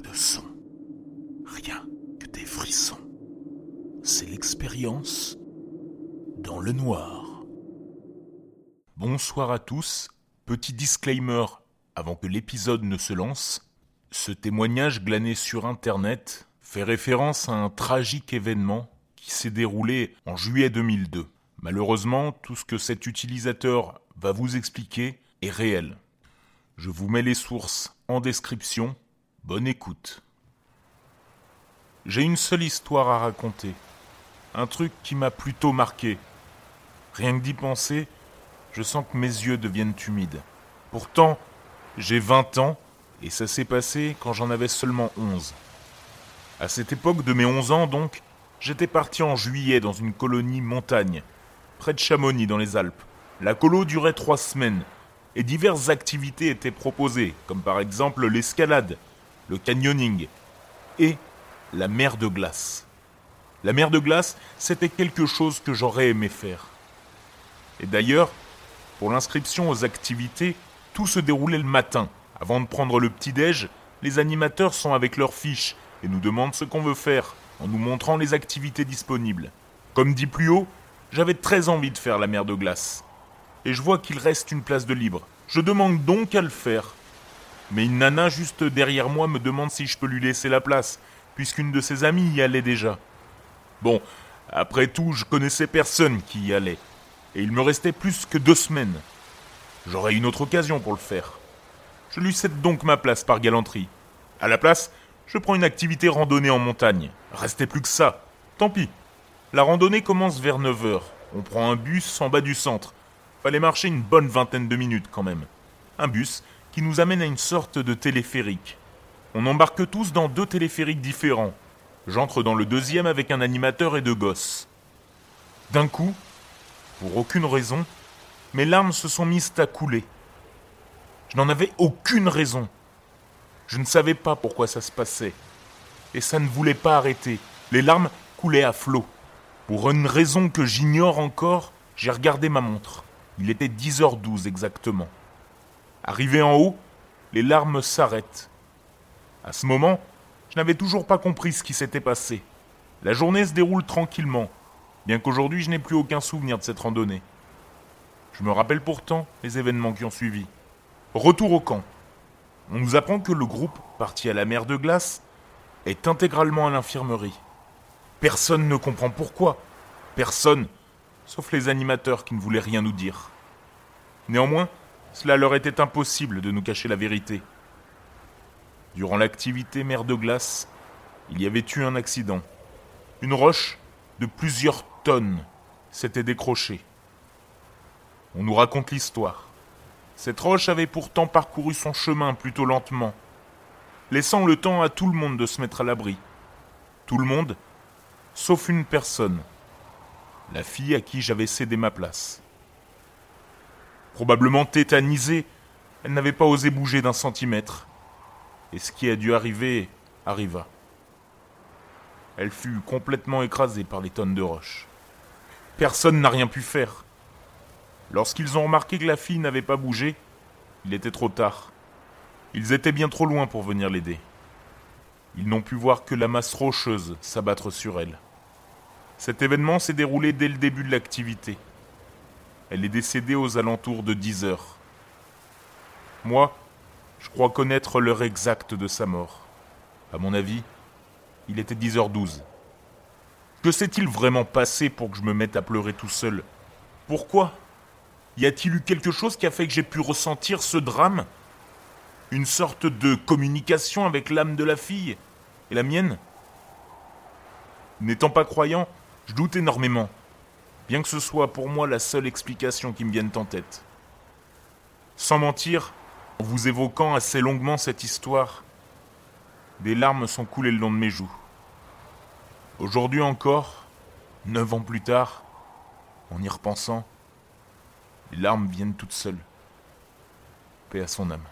De son. Rien que des frissons. C'est l'expérience dans le noir. Bonsoir à tous. Petit disclaimer avant que l'épisode ne se lance. Ce témoignage glané sur Internet fait référence à un tragique événement qui s'est déroulé en juillet 2002. Malheureusement, tout ce que cet utilisateur va vous expliquer est réel. Je vous mets les sources en description. Bonne écoute. J'ai une seule histoire à raconter. Un truc qui m'a plutôt marqué. Rien que d'y penser, je sens que mes yeux deviennent humides. Pourtant, j'ai 20 ans et ça s'est passé quand j'en avais seulement 11. À cette époque de mes 11 ans, donc, j'étais parti en juillet dans une colonie montagne, près de Chamonix dans les Alpes. La colo durait trois semaines et diverses activités étaient proposées, comme par exemple l'escalade, le canyoning et la mer de glace. La mer de glace, c'était quelque chose que j'aurais aimé faire. Et d'ailleurs, pour l'inscription aux activités, tout se déroulait le matin. Avant de prendre le petit-déj, les animateurs sont avec leurs fiches et nous demandent ce qu'on veut faire, en nous montrant les activités disponibles. Comme dit plus haut, j'avais très envie de faire la mer de glace. Et je vois qu'il reste une place de libre. Je demande donc à le faire. Mais une nana juste derrière moi me demande si je peux lui laisser la place, puisqu'une de ses amies y allait déjà. Bon, après tout, je connaissais personne qui y allait, et il me restait plus que deux semaines. J'aurai une autre occasion pour le faire. Je lui cède donc ma place par galanterie. À la place, je prends une activité randonnée en montagne. Restait plus que ça. Tant pis. La randonnée commence vers 9h. On prend un bus en bas du centre. Fallait marcher une bonne vingtaine de minutes quand même. Un bus qui nous amène à une sorte de téléphérique. On embarque tous dans deux téléphériques différents. J'entre dans le deuxième avec un animateur et deux gosses. D'un coup, pour aucune raison, mes larmes se sont mises à couler. Je n'en avais aucune raison. Je ne savais pas pourquoi ça se passait. Et ça ne voulait pas arrêter. Les larmes coulaient à flot. Pour une raison que j'ignore encore, j'ai regardé ma montre. Il était 10h12 exactement. Arrivé en haut, les larmes s'arrêtent. À ce moment, je n'avais toujours pas compris ce qui s'était passé. La journée se déroule tranquillement, bien qu'aujourd'hui je n'ai plus aucun souvenir de cette randonnée. Je me rappelle pourtant les événements qui ont suivi. Retour au camp. On nous apprend que le groupe, parti à la mer de glace, est intégralement à l'infirmerie. Personne ne comprend pourquoi. Personne, sauf les animateurs qui ne voulaient rien nous dire. Néanmoins, cela leur était impossible de nous cacher la vérité. Durant l'activité mer de glace, il y avait eu un accident. Une roche de plusieurs tonnes s'était décrochée. On nous raconte l'histoire. Cette roche avait pourtant parcouru son chemin plutôt lentement, laissant le temps à tout le monde de se mettre à l'abri. Tout le monde, sauf une personne, la fille à qui j'avais cédé ma place. Probablement tétanisée, elle n'avait pas osé bouger d'un centimètre. Et ce qui a dû arriver arriva. Elle fut complètement écrasée par les tonnes de roches. Personne n'a rien pu faire. Lorsqu'ils ont remarqué que la fille n'avait pas bougé, il était trop tard. Ils étaient bien trop loin pour venir l'aider. Ils n'ont pu voir que la masse rocheuse s'abattre sur elle. Cet événement s'est déroulé dès le début de l'activité. Elle est décédée aux alentours de 10 heures. Moi, je crois connaître l'heure exacte de sa mort. À mon avis, il était 10h12. Que s'est-il vraiment passé pour que je me mette à pleurer tout seul? Pourquoi? Y a-t-il eu quelque chose qui a fait que j'ai pu ressentir ce drame? Une sorte de communication avec l'âme de la fille et la mienne? N'étant pas croyant, je doute énormément, bien que ce soit pour moi la seule explication qui me vienne en tête. Sans mentir, en vous évoquant assez longuement cette histoire, des larmes sont coulées le long de mes joues. Aujourd'hui encore, neuf ans plus tard, en y repensant, les larmes viennent toutes seules. Paix à son âme.